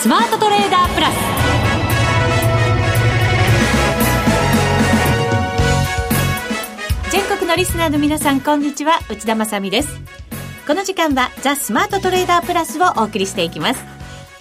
スマートトレーダープラス。全国のリスナーの皆さんこんにちは。内田まさです。この時間はザ・スマートトレーダープラスをお送りしていきます。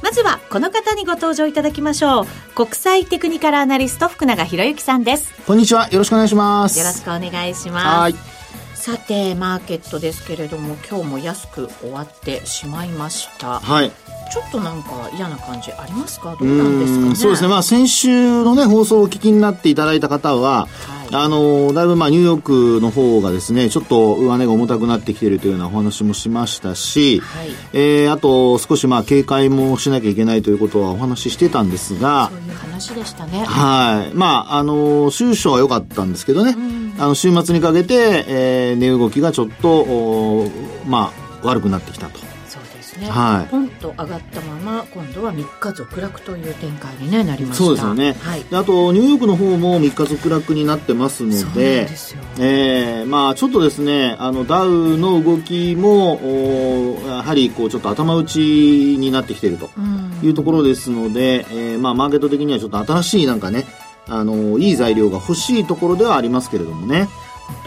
まずはこの方にご登場いただきましょう。国際テクニカルアナリスト福永博之さんです。こんにちは。よろしくお願いします。よろしくお願いします。さてマーケットですけれども今日も安く終わってしまいました。はいちょっとなんか嫌な感じありますか？どうなんですかね？そうですね。まあ先週のね放送をお聞きになっていただいた方は、はい、あのだいぶまあニューヨークの方がですねちょっと上値が重たくなってきているというようなお話もしましたし、はい、えー、あと少しまあ警戒もしなきゃいけないということはお話ししてたんですがそういう話でしたね。はい。まああの収書は良かったんですけどね、あの週末にかけて、えー、値動きがちょっとまあ悪くなってきたとね、はい、ポンと上がったまま今度は3日続落という展開に、ね、なりました。そうですよね、はい、あとニューヨークの方も3日続落になってますのででえー、まあ、ちょっとですねあのダウの動きもやはりこうちょっと頭打ちになってきているというところですので、えーまあ、マーケット的にはちょっと新しいなんかねあのいい材料が欲しいところではありますけれどもね。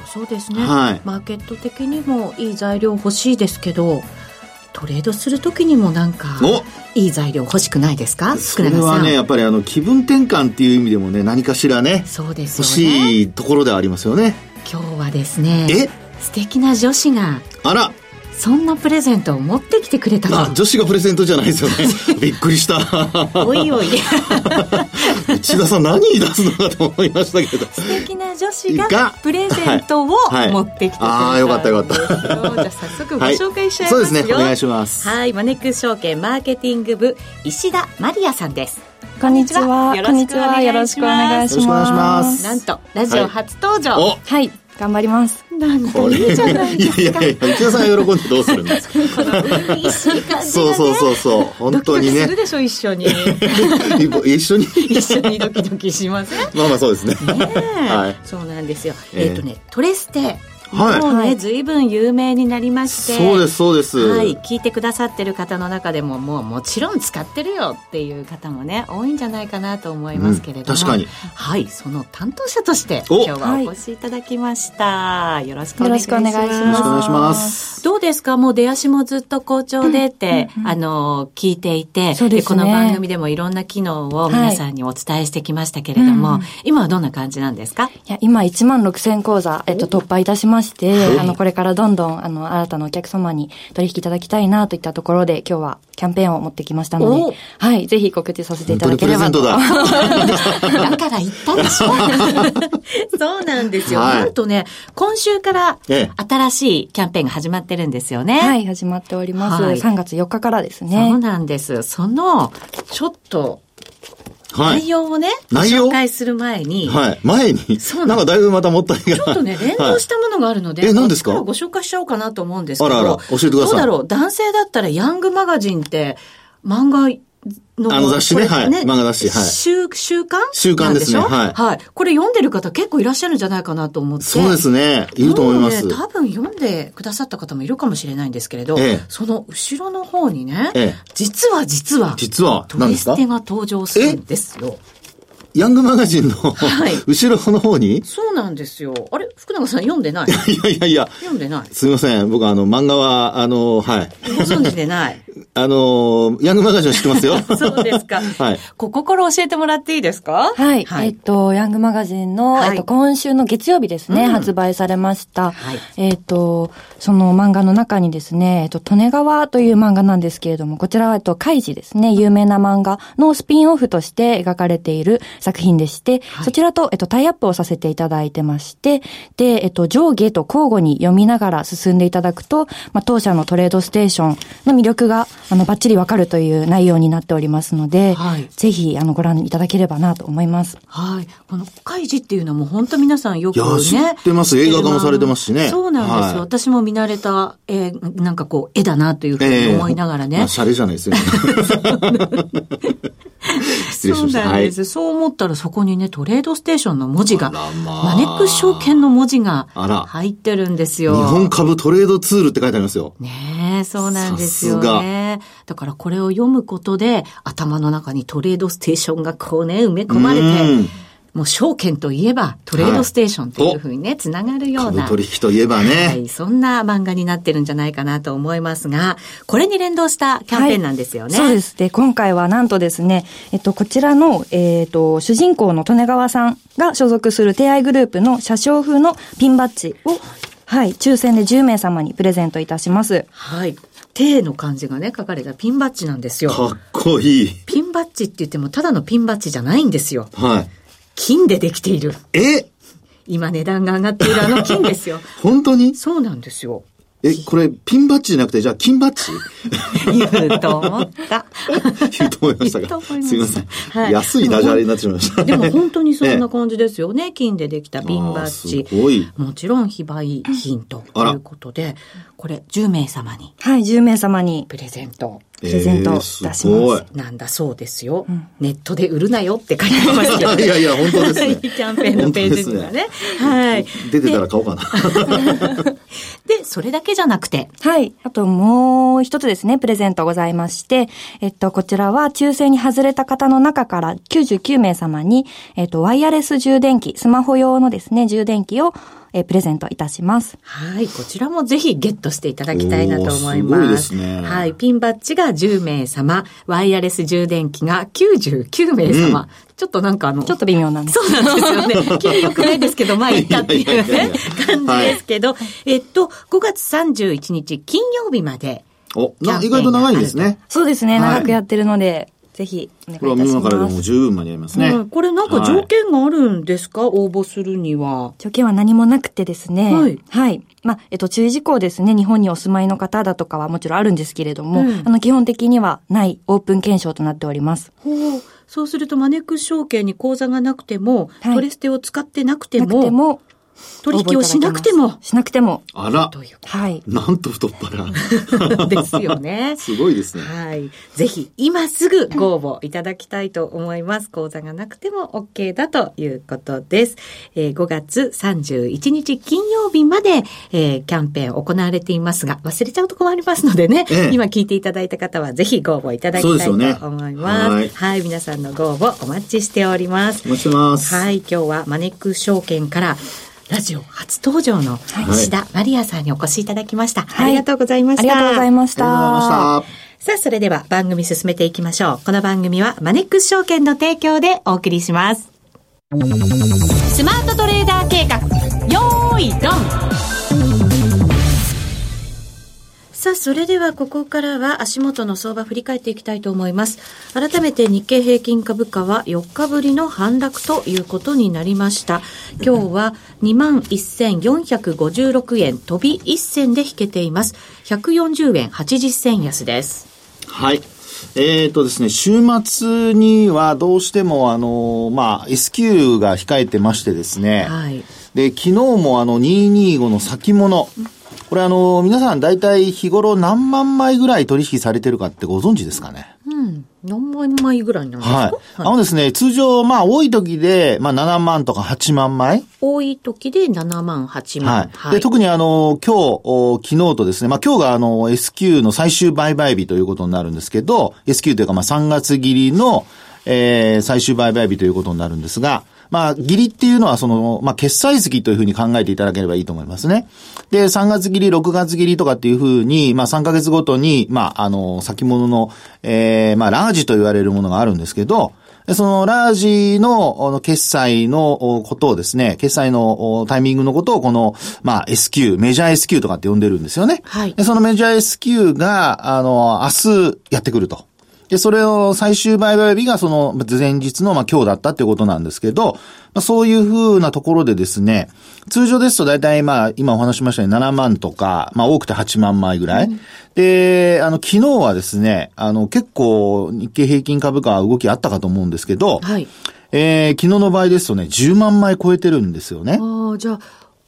そうですね、はい、マーケット的にもいい材料欲しいですけどトレードする時にもなんかいい材料欲しくないですか？それはねやっぱりあの気分転換っていう意味でもね何かしらねそうですよ、ね、欲しいところではありますよね。今日はですねえ？素敵な女子があらそんなプレゼントを持ってきてくれたの？あ女子がプレゼントじゃないですよね。びっくりした。おいおい。内田さん何出すのかと思いましたけど。素敵な女子がプレゼントを持ってきてくれた、はいはい、ああよかったよかった。じゃあ早速ご紹介しちゃいますよ、はい、そうですね。お願いします。はい。マネックス証券マーケティング部石田マリアさんです。こんにちは。こんにちは。よろしくお願いします。なんと、ラジオ初登場。はい。はい頑張ります。なんかいいじゃないですか。いやいやいや、内田さん喜んでどうするんですか。そうそうそうそう、本当にね。するでしょ一緒に。一緒に。一緒にドキドキしません？まあまあそうですね。ねはい。そうなんですよ。えっ、ー、とね、トレステ。はい、もうね、ずいぶん有名になりまして。そうですそうです。はい。聞いてくださってる方の中でももうもちろん使ってるよっていう方もね多いんじゃないかなと思いますけれども、うん、確かに。はい。その担当者として今日はお越しいただきました、はい、よろしくお願いします。よろしくお願いします。どうですか？もう出足もずっと好調でって、うんうん、あの聞いていてそうです、ね、この番組でもいろんな機能を皆さんにお伝えしてきましたけれども、はい、今はどんな感じなんですか？いや今1万6000講座、えっと、突破いたしまして、あのこれからどんどん、あの、新たなお客様に取引いただきたいなといったところで、今日はキャンペーンを持ってきましたので、はい、ぜひ告知させていただければと。だ？だから言ったでしょ そうなんですよ。はい、なんとね、今週から新しいキャンペーンが始まってるんですよね。はい、始まっております。はい、3月4日からですね。そうなんです。その、ちょっと、はい、内容をね、紹介する前に。はい。前に？そうなんかだいぶまたもったいが。ちょっとね、連動したものがあるので、はい、え、何ですか？ご紹介しちゃおうかなと思うんですけど。あらあら、教えてください。どうだろう男性だったらヤングマガジンって漫画の。あの雑誌ね、はい。漫画雑誌、はい。週、週刊？週刊ですね、はい。はい。これ読んでる方結構いらっしゃるんじゃないかなと思って。そうですね。いると思います。ね、多分読んでくださった方もいるかもしれないんですけれど、ええ、その後ろの方にね、ええ、実は実は、実は、トリステが登場するんですよ。ヤングマガジンの、はい、後ろの方に？そうなんですよ。あれ？福永さん読んでない？いやいやいや。読んでない。すみません。僕あの、漫画は、あの、はい。ご存知でない。あの、ヤングマガジンは知ってますよ？そうですか。はい。ここから教えてもらっていいですか？はい。はい、えっと、ヤングマガジンの、はい、えっと、今週の月曜日ですね、うん、発売されました。はい。えっと、その漫画の中にですね、えっと、利根川という漫画なんですけれども、こちらは、えっと、カイジですね、有名な漫画のスピンオフとして描かれている作品でして、はい、そちらと、えっと、タイアップをさせていただいてまして、で、えっと、上下と交互に読みながら進んでいただくと、まあ、当社のトレードステーションの魅力が、あの、バッチリわかるという内容になっておりますので、はい、ぜひ、あの、ご覧いただければなと思います。はい。この、カイジっていうのも本当皆さんよくね。知ってます。映画化もされてますしね。そうなんですよ。はい、私も見慣れた、えー、なんかこう、絵だなというふうに思いながらね。えー、まあ、シャレじゃないですよ、ね。失礼しました。そうなんです、はい、そう思ったらそこにね、トレードステーションの文字が、まあ、マネックス証券の文字が入ってるんですよ。日本株トレードツールって書いてありますよ。ねえ、そうなんですよね。だからこれを読むことで、頭の中にトレードステーションがこうね、埋め込まれて、もう証券といえばトレードステーションっていうふうにね、つながるような。取引といえばね。はい、そんな漫画になってるんじゃないかなと思いますが、これに連動したキャンペーンなんですよね。はい、そうです。で、今回はなんとですね、えっと、こちらの、えっ、ー、と、主人公の利根川さんが所属する提愛グループの車掌風のピンバッジを、はい、抽選で10名様にプレゼントいたします。はい。手の漢字がね、書かれたピンバッジなんですよ。かっこいい。ピンバッジって言っても、ただのピンバッジじゃないんですよ。はい。金でできている。え？今値段が上がっているあの金ですよ。本当に？そうなんですよ。え、これ、ピンバッジじゃなくて、じゃあ、金バッジ言うと思った。言うと思いましたが。すみません。はい、安いダジャレになってしまいました。でも本当にそんな感じですよね。金でできたピンバッジ。もちろん非売品ということで、これ10名様に。はい、10名様に。プレゼント。プレゼント出します。えー、なんだそうですよ、うん、ネットで売るなよって書いてますけど、いやいや、本当ですね。キャンペーンのページにはね。ねはい。出てたら買おうかな。で、それだけじゃなくて。はい。あともう一つですね、プレゼントございまして、えっと、こちらは抽選に外れた方の中から99名様に、えっと、ワイヤレス充電器、スマホ用のですね、充電器をえー、プレゼントいたします。はい。こちらもぜひゲットしていただきたいなと思います。すね。はい。ピンバッジが10名様、ワイヤレス充電器が99名様。うん、ちょっとなんかあの。ちょっと微妙なんです。そうなんですよね。気分良くないですけど、まあいいかっていうね、感じですけど、はい、えっと、5月31日金曜日まで。お、意外と長いんですね。そうですね。長くやってるので。ぜひお願いいたします。これは今からでも十分間に合いますね。うん、これなんか条件があるんですか、はい、応募するには。条件は何もなくてですね。はい。はい。まあ、えっと、注意事項ですね。日本にお住まいの方だとかはもちろんあるんですけれども、うん、あの、基本的にはないオープン検証となっております。ほう。そうすると、マネックス証券に口座がなくても、はい、トレステを使ってなくても、なくても、取引をしなくても。しなくても。あら。はい。なんと太っ腹。ですよね。すごいですね。はい。ぜひ、今すぐご応募いただきたいと思います。講座がなくても OK だということです。えー、5月31日金曜日まで、えー、キャンペーン行われていますが、忘れちゃうと困りますのでね、ええ、今聞いていただいた方はぜひご応募いただきたいと思います。すね、はい、はい。皆さんのご応募お待ちしております。お待ちしてます。はい。今日はマネックス証券からラジオ初登場の石田マリアさんにお越しいただきました。はい、ありがとうございました。ありがとうございました。さあ、それでは番組進めていきましょう。この番組はマネックス証券の提供でお送りします。スマートトレーダー計画、よーい、ドンさあ、それではここからは足元の相場振り返っていきたいと思います。改めて日経平均株価は4日ぶりの反落ということになりました。今日は21,456円飛び1銭で引けています。140円80銭安です。はい。えっ、ー、とですね、週末にはどうしてもあの、まあ、S q が控えてましてですね、はい、で、昨日もあの225の先物、これあの、皆さん大体日頃何万枚ぐらい取引されてるかってご存知ですかね？うん。何万枚ぐらいなんですか？はい。あのですね、通常、まあ多い時で、まあ7万とか8万枚多い時で7万、8万。はい。はい、で、特にあの、今日、昨日とですね、まあ今日があの、S q の最終売買日ということになるんですけど、S q というかまあ3月切りの、えー、最終売買日ということになるんですが、まあ、切りっていうのはその、まあ、決済月というふうに考えていただければいいと思いますね。で、3月切り、6月切りとかっていうふうに、まあ、3ヶ月ごとに、まあ、あの、先物の、ええー、まあ、ラージと言われるものがあるんですけど、そのラージの決済のことをですね、決済のタイミングのことをこの、まあ SQ、メジャー SQ とかって呼んでるんですよね。はい。でそのメジャー SQ が、あの、明日やってくると。で、それを最終売買日がその前日のまあ今日だったっていうことなんですけど、まあ、そういうふうなところでですね、通常ですと大体まあ今お話しましたように7万とか、まあ多くて8万枚ぐらい。うん、で、あの昨日はですね、あの結構日経平均株価は動きあったかと思うんですけど、はい。えー、昨日の場合ですとね、10万枚超えてるんですよね。ああ、じゃあ、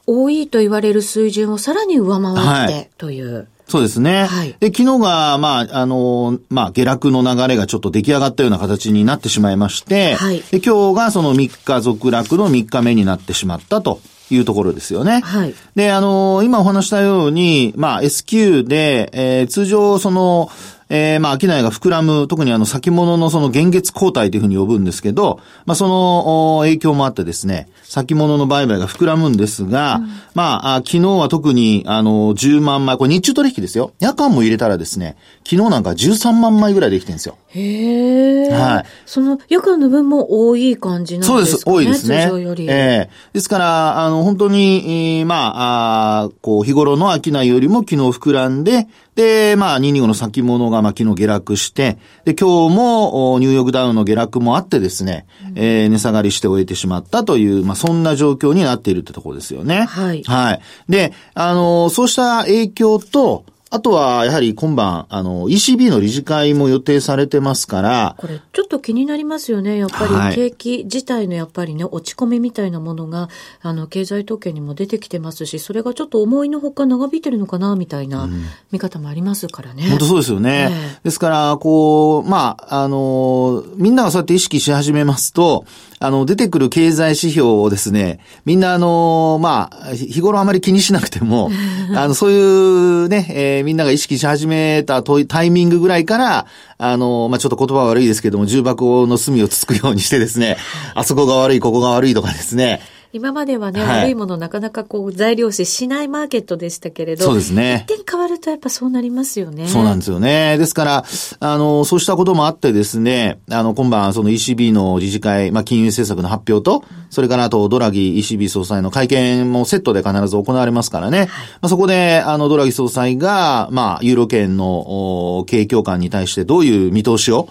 多いと言われる水準をさらに上回って、という。そうですね。はいで、昨日が、まあ、あの、まあ、下落の流れがちょっと出来上がったような形になってしまいまして、はいで今日がその3日続落の3日目になってしまったというところですよね。はいで、あの今お話したように、まあ、S q で、えー通常、その、えーまあ、商いが膨らむ、特にあの、先物のその現月交代というふうに呼ぶんですけど、まあ、その、お影響もあってですね、先物の売買が膨らむんですが、まああ、昨日は特に、あの、10万枚、これ日中取引ですよ。夜間も入れたらですね、昨日なんか13万枚ぐらいできてるんですよ。へえ。はいその夜間の分も多い感じなんですかね。そうです。多いですね。通常より。ええですから、あの、本当に、えーまあ、あーこう、日頃の商いよりも昨日膨らんで、で、まあ、225の先物が、まあ、昨日下落して、で、今日も、おニューヨークダウンの下落もあってですね、えー値下がりして終えてしまったという、まあ、そんな状況になっているってところですよね。はいはい。で、あの、そうした影響と、あとは、やはり今晩、あの、ECB の理事会も予定されてますから、これ、ちょっと気になりますよね。やっぱはいり、景気自体のやっぱりね、落ち込みみたいなものが、あの、経済統計にも出てきてますし、それがちょっと思いのほか長引いてるのかな、みたいな見方もありますからね。本当そうですよね。ええですから、こう、まあ、あの、みんながそうやって意識し始めますと、あの、出てくる経済指標をですね、みんなあの、まあ、日頃あまり気にしなくても、あの、そういうね、えーみんなが意識し始めたとタイミングぐらいから、あの、まあ、ちょっと言葉悪いですけども、重箱の隅をつつくようにしてですね、あそこが悪い、ここが悪いとかですね、今まではね、はい悪いものなかなかこう材料視しないマーケットでしたけれど、そうですね一点変わるとやっぱそうなりますよね。そうなんですよね。ですから、あの、そうしたこともあってですね、あの、今晩、その ECB の理事会、まあ、金融政策の発表と、それからあと、ドラギ ECB 総裁の会見もセットで必ず行われますからね。まあ、そこで、あの、ドラギ総裁が、まあ、ユーロ圏の、お経営強化に対してどういう見通しを、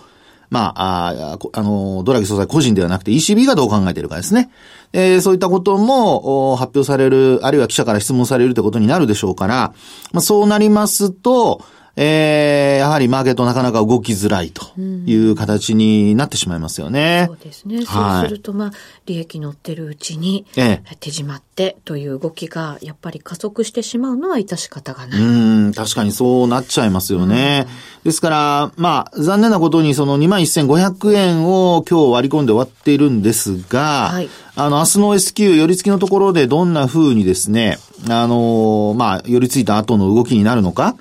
まあ、あこあの、ドラギ総裁個人ではなくて ECB がどう考えているかですね。えーそういったこともお発表される、あるいは記者から質問されるということになるでしょうから、まあ、そうなりますと、えーやはりマーケットなかなか動きづらいという形になってしまいますよね。そうですね。はいそうすると、まあ、利益乗ってるうちに、え手締まってという動きが、やっぱり加速してしまうのは致し方がない。うん、確かにそうなっちゃいますよね。ですから、まあ、残念なことにその21,500円を今日割り込んで終わっているんですが、はいあの、明日の S q 寄り付きのところでどんな風にですね、あの、まあ、寄り付いた後の動きになるのか、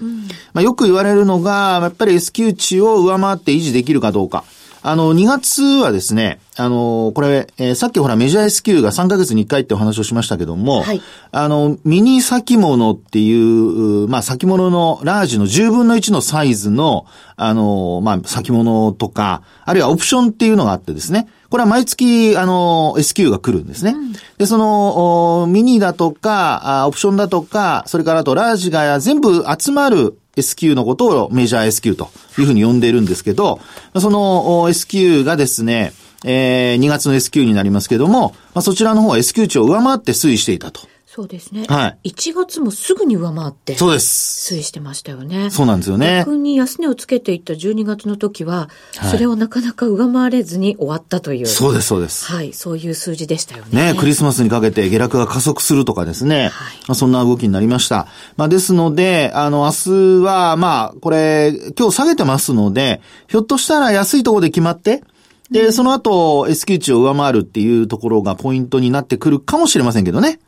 まあ、よく言われるのが、やっぱり S q 値を上回って維持できるかどうか。あの、2月はですね、あの、これ、えーさっきほらメジャー S q が3ヶ月に1回ってお話をしましたけども、はいあの、ミニ先物っていう、まあ、先物のラージの10分の1のサイズの、あの、まあ、先物とか、あるいはオプションっていうのがあってですね、これは毎月、あの、S q が来るんですね。で、その、おミニだとか、あオプションだとか、それからあとラージが全部集まる S q のことをメジャー S q というふうに呼んでいるんですけど、その S q がですね、えー2月の S q になりますけども、まあ、そちらの方は S q 値を上回って推移していたと。そうですね。はい1月もすぐに上回って、そうです。推移してましたよね。そうなんですよね。逆に安値をつけていった12月の時は、はいそれをなかなか上回れずに終わったという。そうです、そうです。はい、そういう数字でしたよね。ね、クリスマスにかけて下落が加速するとかですね。はいまあ、そんな動きになりました。まあ、ですので、あの、明日は、まあ、これ、今日下げてますので、ひょっとしたら安いところで決まって、で、その後、S q 値を上回るっていうところがポイントになってくるかもしれませんけどね。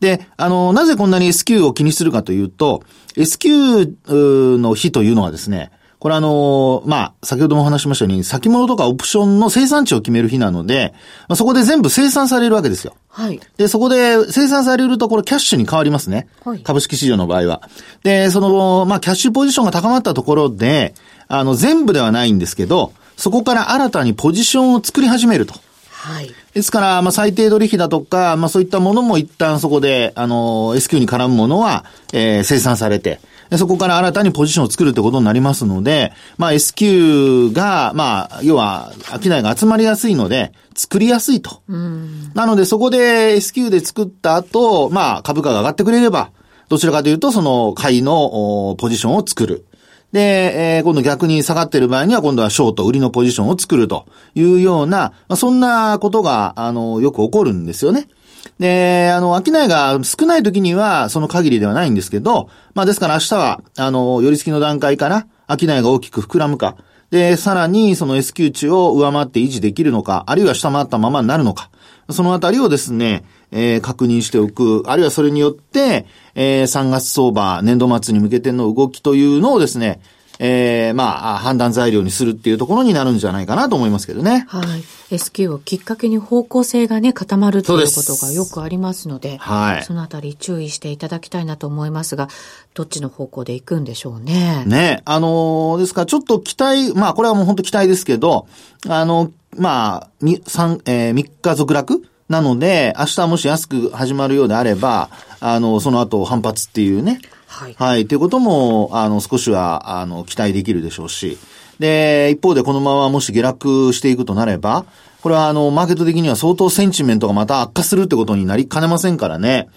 で、あの、なぜこんなに S q を気にするかというと、S q の日というのはですね、これあの、まあ、先ほどもお話ししましたように、先物とかオプションの生産値を決める日なので、まあ、そこで全部生産されるわけですよ。はい。で、そこで生産されるところキャッシュに変わりますね。はい株式市場の場合は。で、その、まあ、キャッシュポジションが高まったところで、あの、全部ではないんですけど、そこから新たにポジションを作り始めると。はい。ですから、まあ、最低取引だとか、まあ、そういったものも一旦そこで、あの、S q に絡むものは、えー生産されて、でそこから新たにポジションを作るってことになりますので、まあ、S q が、まあ、要は、商いが集まりやすいので、作りやすいと。なので、そこで S q で作った後、まあ、株価が上がってくれれば、どちらかというと、その、買いのおポジションを作る。で、えー今度逆に下がってる場合には今度はショート、売りのポジションを作るというような、まあ、そんなことが、あの、よく起こるんですよね。で、あの、商いが少ない時にはその限りではないんですけど、まあですから明日は、あの、寄り付きの段階から商いが大きく膨らむか、で、さらにその S q 値を上回って維持できるのか、あるいは下回ったままになるのか、そのあたりをですね、えー、確認しておく、あるいはそれによって、えー、3月相場、年度末に向けての動きというのをですね、えー、まあ、判断材料にするっていうところになるんじゃないかなと思いますけどね。はい。S q をきっかけに方向性がね、固まるということがよくありますので、はい。そのあたり注意していただきたいなと思いますが、どっちの方向で行くんでしょうね。ね。あのー、ですからちょっと期待、まあ、これはもう本当期待ですけど、あの、まあ、み、三、えー、3日続落？なので、明日もし安く始まるようであれば、あの、その後反発っていうね、はい。はい。ということも、あの、少しは、あの、期待できるでしょうし。で、一方でこのままもし下落していくとなれば、これはあの、マーケット的には相当センチメントがまた悪化するってことになりかねませんからね。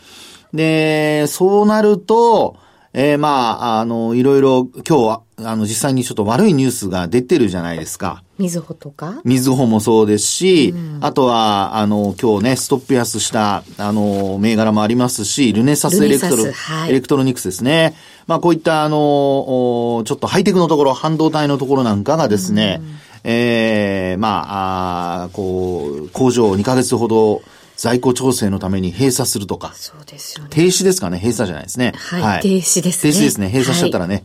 で、そうなると、えー、まあ、あの、いろいろ今日は、あの、実際にちょっと悪いニュースが出てるじゃないですか。みずほとか？みずほもそうですし、うん、あとは、あの、今日ね、ストップ安した、あの、銘柄もありますし、ルネサスエレクトロ、はい、エレクトロニクスですね。まあ、こういった、あの、ちょっとハイテクのところ、半導体のところなんかがですね、うん、ええー、まあ、あこう、工場を2ヶ月ほど、在庫調整のために閉鎖するとか。そうですよね。停止ですかね？閉鎖じゃないですね。はい。はい、停止ですね。停止ですね。閉鎖しちゃったらね。はい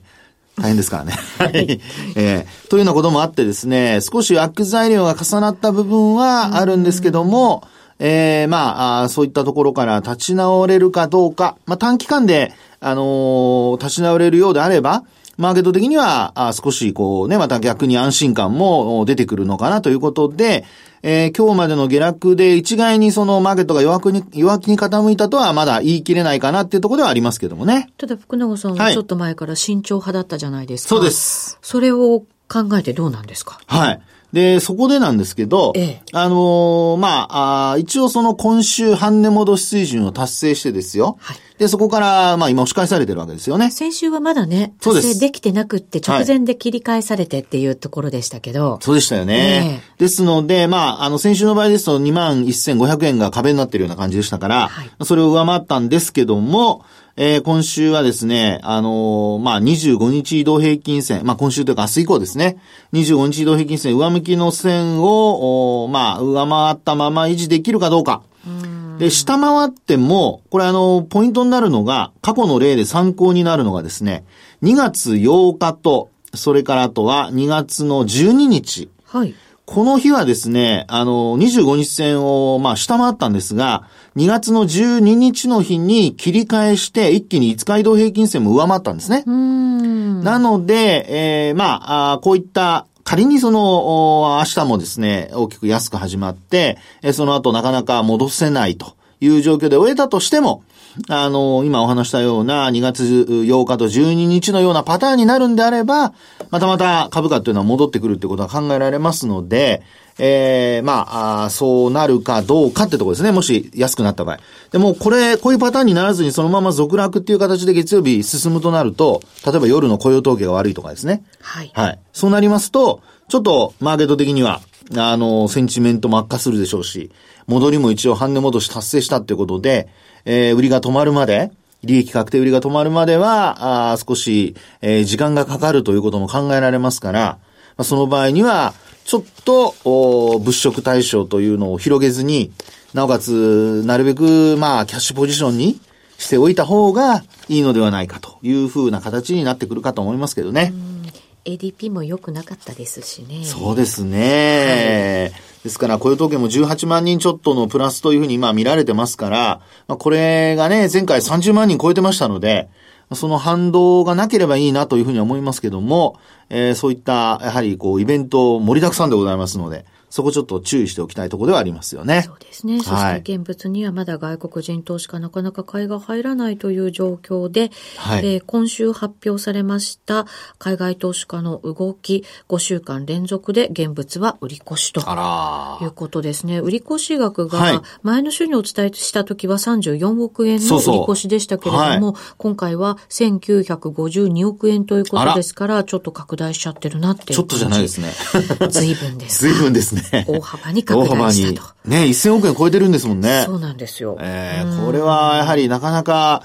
大変ですからね。はい。えー、というようなこともあってですね、少し悪材料が重なった部分はあるんですけども、えー、まあそういったところから立ち直れるかどうか、まあ短期間で、あのー、立ち直れるようであれば、マーケット的には、あ少しこうね、また逆に安心感も出てくるのかなということで、えー、今日までの下落で一概にそのマーケットが弱くに、弱気に傾いたとはまだ言い切れないかなっていうところではありますけどもね。ただ福永さんはちょっと前から慎重派だったじゃないですか。そうです。それを考えてどうなんですか？はい。で、そこでなんですけど、ええ、あのー、まああ、一応その今週半値戻し水準を達成してですよ。はい。で、そこから、まあ今押し返されてるわけですよね。先週はまだね、達成できてなくって直前で切り返されてっていうところでしたけど。はい、そうでしたよね。えー、ですので、まあ、あの先週の場合ですと21,500円が壁になってるような感じでしたから、はい、それを上回ったんですけども、えー、今週はですね、あのー、まあ、25日移動平均線、まあ、今週というか明日以降ですね、25日移動平均線上向きの線を、まあ、上回ったまま維持できるかどうか。で、下回っても、これあの、ポイントになるのが、過去の例で参考になるのがですね、2月8日と、それからあとは2月の12日。はい。この日はですね、あの、25日線を、まあ、下回ったんですが、2月の12日の日に切り返して、一気に5日移動平均線も上回ったんですね。なので、えー、まああ、こういった仮にその、明日もですね、大きく安く始まって、その後なかなか戻せないという状況で終えたとしても、あの、今お話したような2月8日と12日のようなパターンになるんであれば、またまた株価っていうのは戻ってくるってことは考えられますので、ええー、まああ、そうなるかどうかってところですね。もし安くなった場合。でも、これ、こういうパターンにならずにそのまま続落っていう形で月曜日進むとなると、例えば夜の雇用統計が悪いとかですね。はい。はい。そうなりますと、ちょっとマーケット的には、あの、センチメントも悪化するでしょうし、戻りも一応半値戻し達成したっていうことで、えー、売りが止まるまで、利益確定売りが止まるまでは、あ少し、えー、時間がかかるということも考えられますから、まあ、その場合には、ちょっと、物色対象というのを広げずに、なおかつ、なるべく、まあ、キャッシュポジションにしておいた方がいいのではないかというふうな形になってくるかと思いますけどね。ADP も良くなかったですしね。そうですね。はいですから、雇用統計も18万人ちょっとのプラスというふうに今見られてますから、まあ、これがね、前回30万人超えてましたので、その反動がなければいいなというふうに思いますけども、えー、そういった、やはりこう、イベント盛りだくさんでございますので、そこちょっと注意しておきたいところではありますよね。そうですね。そして現物にはまだ外国人投資家なかなか買いが入らないという状況で、はい、えー、今週発表されました海外投資家の動き、5週間連続で現物は売り越しということですね。売り越し額が前の週にお伝えした時は34億円の売り越しでしたけれども、そうそうはい、今回は1952億円ということですから、ちょっと拡大しちゃってるなっていうちょっとじゃないですね。随分です。随分ですね。ね。大幅に拡大したと。ね、1000億円超えてるんですもんね。そうなんですよ。えー、これはやはりなかなか、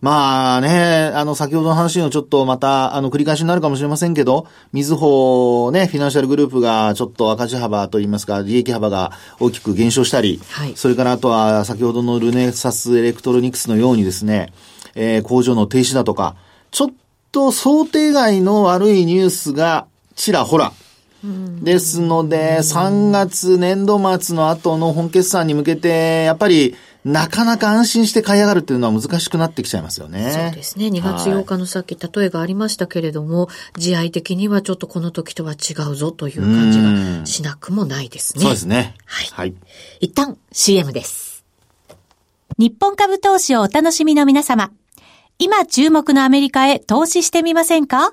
まあね、あの、先ほどの話のちょっとまた、あの、繰り返しになるかもしれませんけど、みずほね、フィナンシャルグループがちょっと赤字幅といいますか、利益幅が大きく減少したり、はい、それからあとは先ほどのルネサスエレクトロニクスのようにですね、えー、工場の停止だとか、ちょっと想定外の悪いニュースがちらほら、ですので、3月年度末の後の本決算に向けて、やっぱり、なかなか安心して買い上がるっていうのは難しくなってきちゃいますよね。そうですね。2月8日のさっき例えがありましたけれども、自愛的にはちょっとこの時とは違うぞという感じがしなくもないですね。そうですね。はい。はい、一旦 CM です。日本株投資をお楽しみの皆様。今注目のアメリカへ投資してみませんか？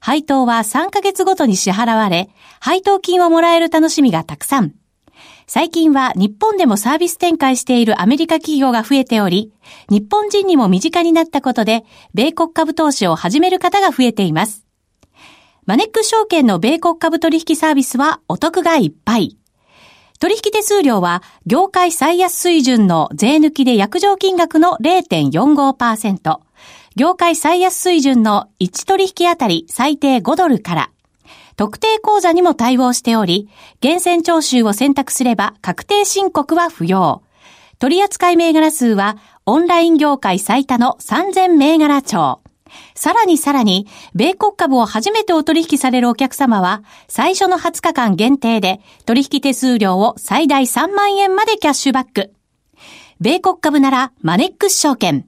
配当は3ヶ月ごとに支払われ、配当金をもらえる楽しみがたくさん。最近は日本でもサービス展開しているアメリカ企業が増えており、日本人にも身近になったことで、米国株投資を始める方が増えています。マネック証券の米国株取引サービスはお得がいっぱい。取引手数料は業界最安水準の税抜きで約定金額の0.45%、業界最安水準の1取引あたり最低5ドルから、特定口座にも対応しており、厳選徴収を選択すれば確定申告は不要。取扱銘柄数はオンライン業界最多の3000銘柄帳。さらにさらに、米国株を初めてお取引されるお客様は、最初の20日間限定で、取引手数料を最大3万円までキャッシュバック。米国株なら、マネックス証券。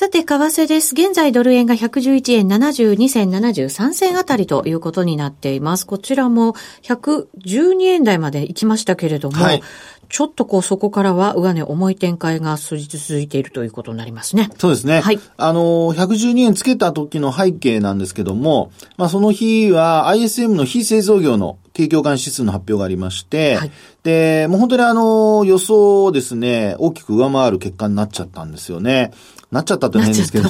さて、為替です。現在ドル円が111円72銭73銭あたりということになっています。こちらも112円台まで行きましたけれども、はい、ちょっとこうそこからは上値重い展開が続いているということになりますね。そうですね。はい。あの、112円つけた時の背景なんですけども、まあその日は ISM の非製造業の景況感指数の発表がありまして、はい、で、もう本当にあの、予想をですね、大きく上回る結果になっちゃったんですよね。なっちゃったってないんですけど。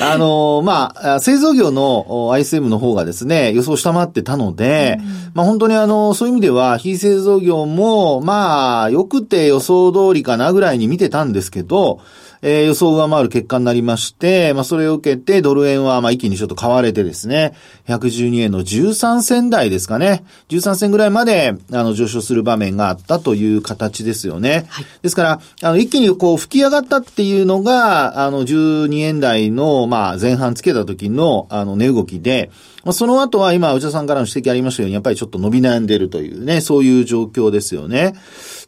あの、まあ、製造業の ISM の方がですね、予想下回ってたので、うん、まあ本当にあの、そういう意味では、非製造業も、まあ、よくて予想通りかなぐらいに見てたんですけど、えー、予想を上回る結果になりまして、まあ、それを受けて、ドル円は、まあ、一気にちょっと買われてですね、112円の13銭台ですかね。13銭ぐらいまで、あの、上昇する場面があったという形ですよね。はい、ですから、あの、一気にこう、吹き上がったっていうのが、あの、12円台の、まあ、前半つけた時の、あの、値動きで、まあ、その後は今、内田さんからの指摘ありましたように、やっぱりちょっと伸び悩んでいるというね、そういう状況ですよね。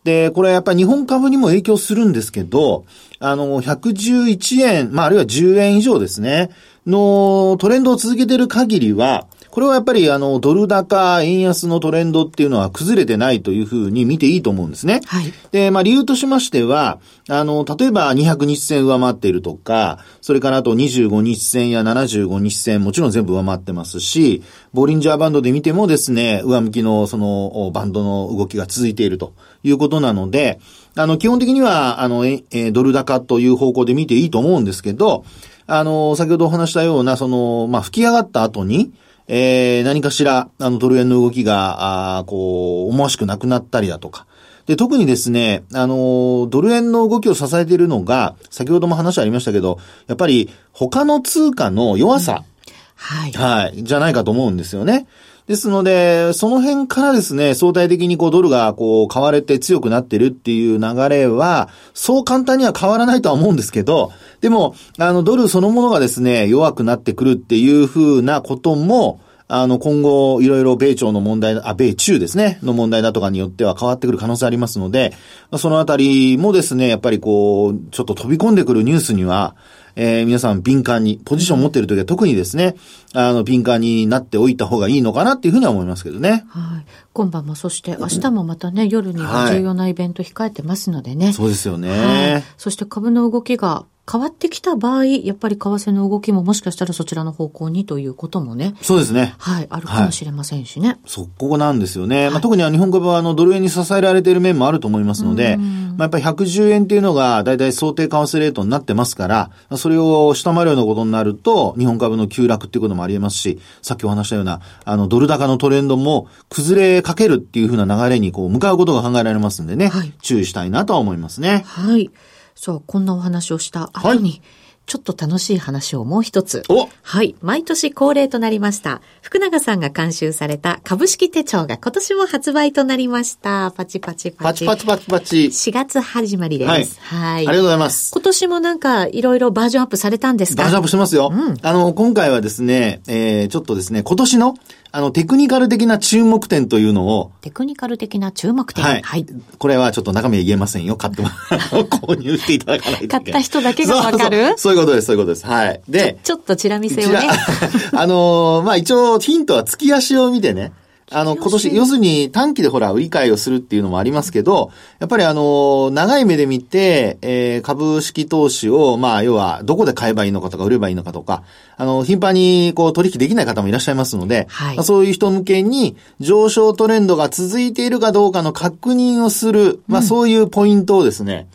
で、これやっぱり日本株にも影響するんですけど、あの、111円、まあ、あるいは10円以上ですね、のトレンドを続けてる限りは、これはやっぱりあの、ドル高、円安のトレンドっていうのは崩れてないというふうに見ていいと思うんですね。はい。で、まあ理由としましては、あの、例えば200日線上回っているとか、それからあと25日線や75日線、もちろん全部上回ってますし、ボーリンジャーバンドで見てもですね、上向きのそのバンドの動きが続いているということなので、あの、基本的には、あの、え、ドル高という方向で見ていいと思うんですけど、あの、先ほどお話したような、その、まあ、吹き上がった後に、えー、何かしら、あの、ドル円の動きが、あこう、思わしくなくなったりだとか。で、特にですね、あの、ドル円の動きを支えているのが、先ほども話ありましたけど、やっぱり他の通貨の弱さ、うん、はい。はい。じゃないかと思うんですよね。ですので、その辺からですね、相対的にこうドルがこう買われて強くなってるっていう流れは、そう簡単には変わらないとは思うんですけど、でも、あの、ドルそのものがですね、弱くなってくるっていうふうなことも、あの、今後、いろいろ米朝の問題、あ、米中ですね、の問題だとかによっては変わってくる可能性ありますので、そのあたりもですね、やっぱりこう、ちょっと飛び込んでくるニュースには、えー、皆さん敏感に、ポジションを持っているときは特にですね、あの、敏感になっておいた方がいいのかなっていうふうには思いますけどね。はい。今晩もそして明日もまたね、夜には重要なイベント控えてますのでね。はい、そうですよね、はい。そして株の動きが変わってきた場合、やっぱり為替の動きももしかしたらそちらの方向にということもね。そうですね。はい、あるかもしれませんしね。はい、そこなんですよね。はい、まあ、特には日本株はあのドル円に支えられている面もあると思いますので、まあ、やっぱり110円っていうのが大体想定為替レートになってますから、それを下回るようなことになると、日本株の急落っていうこともありえますし、さっきお話したような、あの、ドル高のトレンドも崩れかけるっていうふうな流れにこう向かうことが考えられますんでね、はい、注意したいなとは思いますね。はい。そう、こんなお話をした後に、はいちょっと楽しい話をもう一つ。はい。毎年恒例となりました。福永さんが監修された株式手帳が今年も発売となりました。パチパチパチ。パチパチパチパチ。4月始まりです。はい。はい、ありがとうございます。今年もなんかいろいろバージョンアップされたんですか？バージョンアップしてますよ。うん、あの、今回はですね、えー、ちょっとですね、今年のあの、テクニカル的な注目点というのを。テクニカル的な注目点。はい。はい、これはちょっと中身は言えませんよ。買っても、購入していただかないと買った人だけがわかる？そういうことです、そういうことです。はい。で、ちょっとチラ見せをね。あのー、まあ、一応ヒントは月足を見てね。あの、今年、要するに短期でほら、売り買いをするっていうのもありますけど、やっぱりあの、長い目で見て、えー、株式投資を、まあ、要は、どこで買えばいいのかとか、売ればいいのかとか、あの、頻繁に、こう、取引できない方もいらっしゃいますので、はい、まあ、そういう人向けに、上昇トレンドが続いているかどうかの確認をする、まあ、そういうポイントをですね、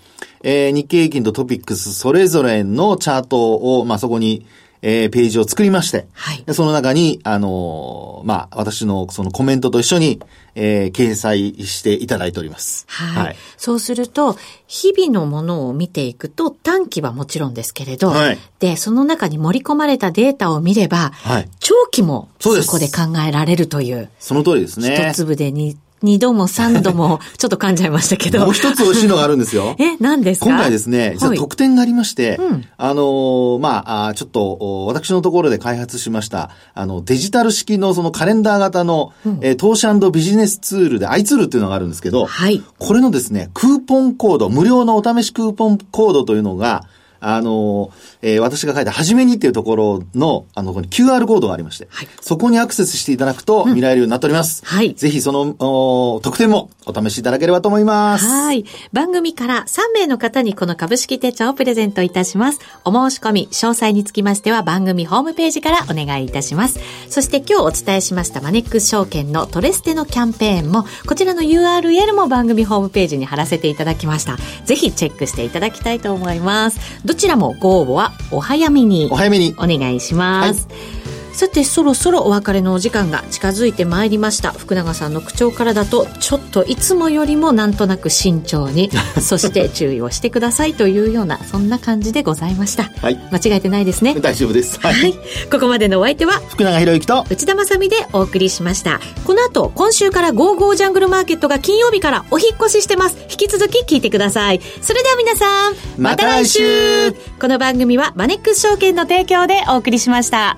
うん、えー、日経平均とトピックスそれぞれのチャートを、まあ、そこに、えー、ページを作りまして、はい、その中に、あのー、まあ、私のそのコメントと一緒に、えー、掲載していただいております。はい,はい、そうすると、日々のものを見ていくと、短期はもちろんですけれど、はい、で、その中に盛り込まれたデータを見れば、はい、長期もそこで考えられるという。その通りですね。一粒で二二度も三度も ちょっと噛んじゃいましたけど。もう一つ美味しいのがあるんですよ。え、何ですか？今回ですね、実は特典がありまして、はい、あのまあ、ちょっと、私のところで開発しました、あの、デジタル式のそのカレンダー型の、うん、え投資ビジネスツールで i ツールっていうのがあるんですけど、はい、これのですね、クーポンコード、無料のお試しクーポンコードというのが、あの、えー、私が書いたはじめにっていうところの、あの、QR コードがありまして、はい、そこにアクセスしていただくと見られるようになっております。うん、はい。ぜひその、お特典もお試しいただければと思います。はい。番組から3名の方にこの株式手帳をプレゼントいたします。お申し込み、詳細につきましては番組ホームページからお願いいたします。そして今日お伝えしましたマネックス証券のトレステのキャンペーンも、こちらの URL も番組ホームページに貼らせていただきました。ぜひチェックしていただきたいと思います。どちらもご応募はお早めに。お早めに。お願いします。はいさてそろそろお別れのお時間が近づいてまいりました。福永さんの口調からだとちょっといつもよりもなんとなく慎重に そして注意をしてくださいというようなそんな感じでございました、はい、間違えてないですね。大丈夫です、はい、はい、ここまでのお相手は福永博之と内田まさでお送りしました。この後今週からゴーゴージャングルマーケットが金曜日からお引越ししてます。引き続き聞いてください。それでは皆さんまた来週。この番組はマネックス証券の提供でお送りしました。